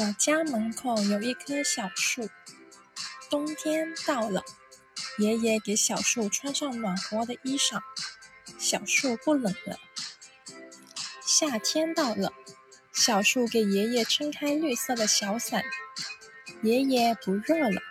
我家门口有一棵小树冬天到了爷爷给小树穿上暖和的衣裳小树不冷了。夏天到了小树给爷爷撑开绿色的小伞爷爷不热了。